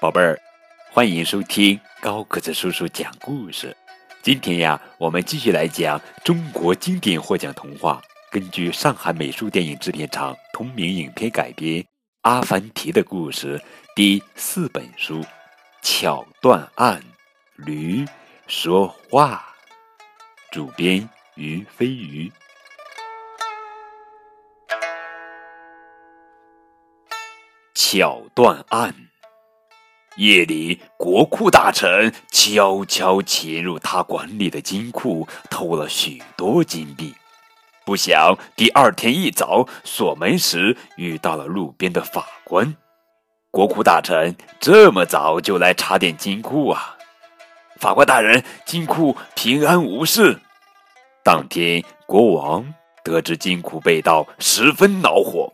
宝贝儿，欢迎收听高个子叔叔讲故事。今天呀，我们继续来讲中国经典获奖童话，根据上海美术电影制片厂同名影片改编《阿凡提的故事》第四本书《巧断案》，驴说话。主编于飞鱼。巧断案。夜里，国库大臣悄悄潜入他管理的金库，偷了许多金币。不想第二天一早锁门时，遇到了路边的法官。国库大臣这么早就来查点金库啊？法官大人，金库平安无事。当天，国王得知金库被盗，十分恼火，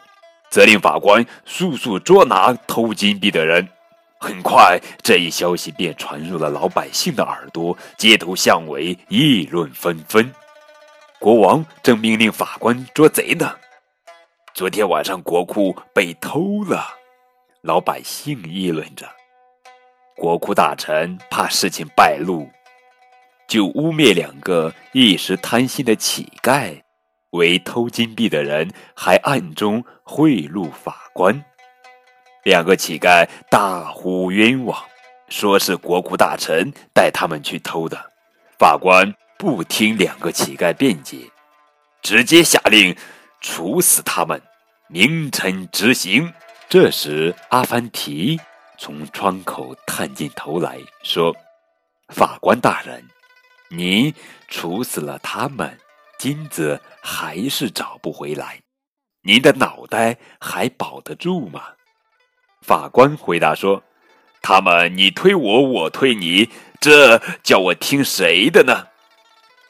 责令法官速速捉拿偷金币的人。很快，这一消息便传入了老百姓的耳朵，街头巷尾议论纷纷。国王正命令法官捉贼呢。昨天晚上国库被偷了，老百姓议论着。国库大臣怕事情败露，就污蔑两个一时贪心的乞丐为偷金币的人，还暗中贿赂法官。两个乞丐大呼冤枉，说是国库大臣带他们去偷的。法官不听两个乞丐辩解，直接下令处死他们，明晨执行。这时，阿凡提从窗口探进头来说：“法官大人，您处死了他们，金子还是找不回来，您的脑袋还保得住吗？”法官回答说：“他们你推我，我推你，这叫我听谁的呢？”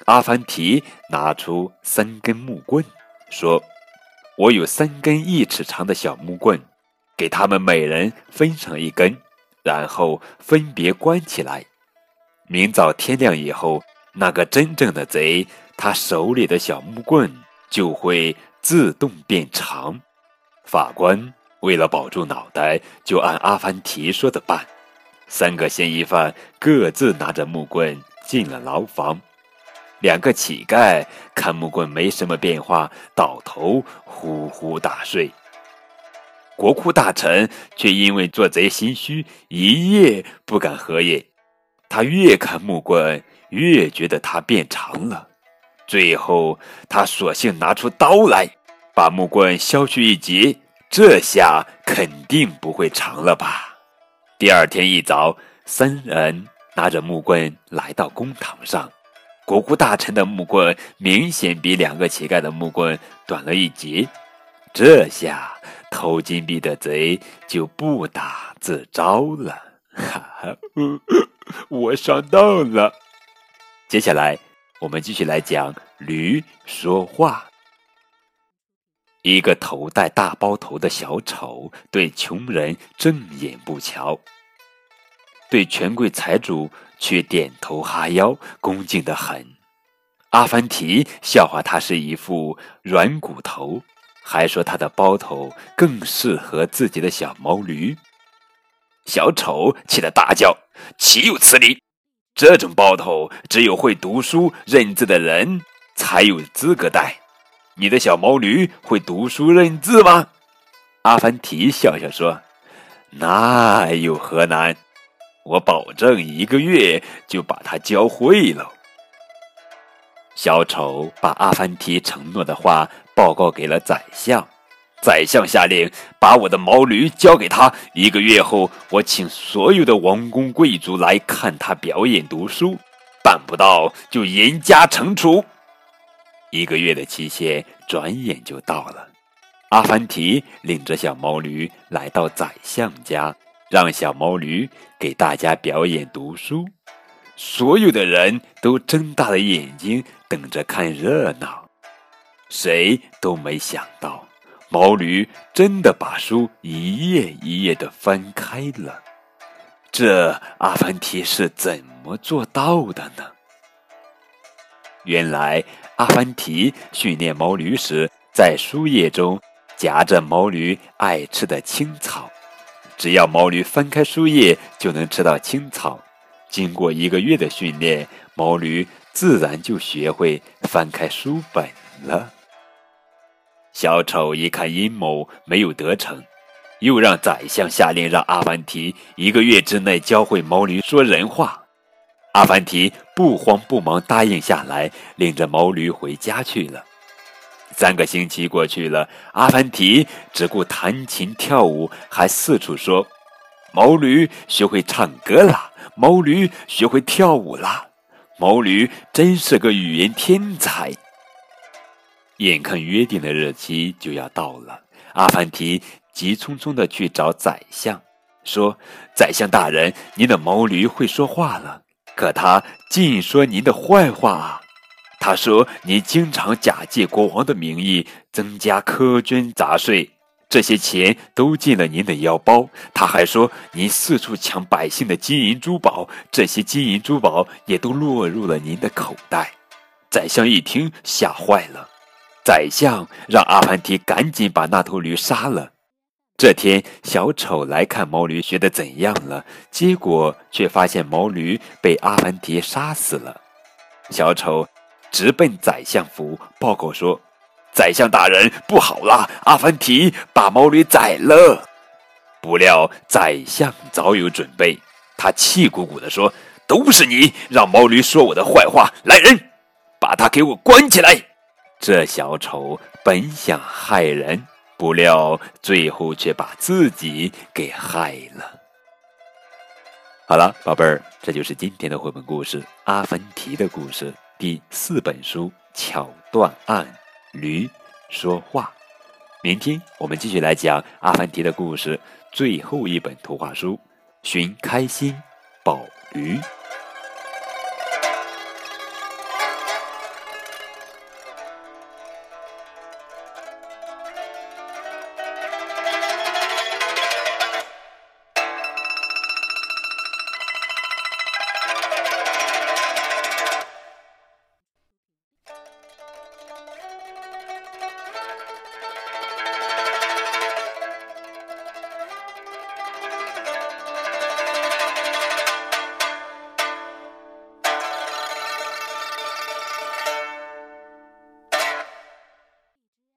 阿凡提拿出三根木棍，说：“我有三根一尺长的小木棍，给他们每人分上一根，然后分别关起来。明早天亮以后，那个真正的贼，他手里的小木棍就会自动变长。”法官。为了保住脑袋，就按阿凡提说的办。三个嫌疑犯各自拿着木棍进了牢房。两个乞丐看木棍没什么变化，倒头呼呼大睡。国库大臣却因为做贼心虚，一夜不敢合眼。他越看木棍，越觉得它变长了。最后，他索性拿出刀来，把木棍削去一截。这下肯定不会长了吧？第二天一早，三人拿着木棍来到公堂上。国库大臣的木棍明显比两个乞丐的木棍短了一截。这下偷金币的贼就不打自招了。哈哈，我上当了。接下来，我们继续来讲驴说话。一个头戴大包头的小丑对穷人正眼不瞧，对权贵财主却点头哈腰，恭敬的很。阿凡提笑话他是一副软骨头，还说他的包头更适合自己的小毛驴。小丑气得大叫：“岂有此理！这种包头只有会读书认字的人才有资格戴。”你的小毛驴会读书认字吗？阿凡提笑笑说：“那有何难？我保证一个月就把它教会了。”小丑把阿凡提承诺的话报告给了宰相，宰相下令把我的毛驴交给他。一个月后，我请所有的王公贵族来看他表演读书，办不到就严加惩处。一个月的期限转眼就到了，阿凡提领着小毛驴来到宰相家，让小毛驴给大家表演读书。所有的人都睁大了眼睛等着看热闹，谁都没想到，毛驴真的把书一页一页的翻开了。这阿凡提是怎么做到的呢？原来，阿凡提训练毛驴时，在书页中夹着毛驴爱吃的青草，只要毛驴翻开书页，就能吃到青草。经过一个月的训练，毛驴自然就学会翻开书本了。小丑一看阴谋没有得逞，又让宰相下令让阿凡提一个月之内教会毛驴说人话。阿凡提不慌不忙答应下来，领着毛驴回家去了。三个星期过去了，阿凡提只顾弹琴跳舞，还四处说：“毛驴学会唱歌了，毛驴学会跳舞了，毛驴真是个语言天才。”眼看约定的日期就要到了，阿凡提急匆匆的去找宰相，说：“宰相大人，您的毛驴会说话了，可他尽说您的坏话。”他说：“您经常假借国王的名义增加苛捐杂税，这些钱都进了您的腰包。”他还说：“您四处抢百姓的金银珠宝，这些金银珠宝也都落入了您的口袋。”宰相一听，吓坏了。宰相让阿凡提赶紧把那头驴杀了。这天，小丑来看毛驴学的怎样了，结果却发现毛驴被阿凡提杀死了。小丑。直奔宰相府报告说：“宰相大人，不好了！阿凡提把毛驴宰了。”不料宰相早有准备，他气鼓鼓地说：“都是你让毛驴说我的坏话！来人，把他给我关起来！”这小丑本想害人，不料最后却把自己给害了。好了，宝贝儿，这就是今天的绘本故事《阿凡提的故事》。第四本书巧断案，驴说话。明天我们继续来讲阿凡提的故事，最后一本图画书，寻开心宝驴。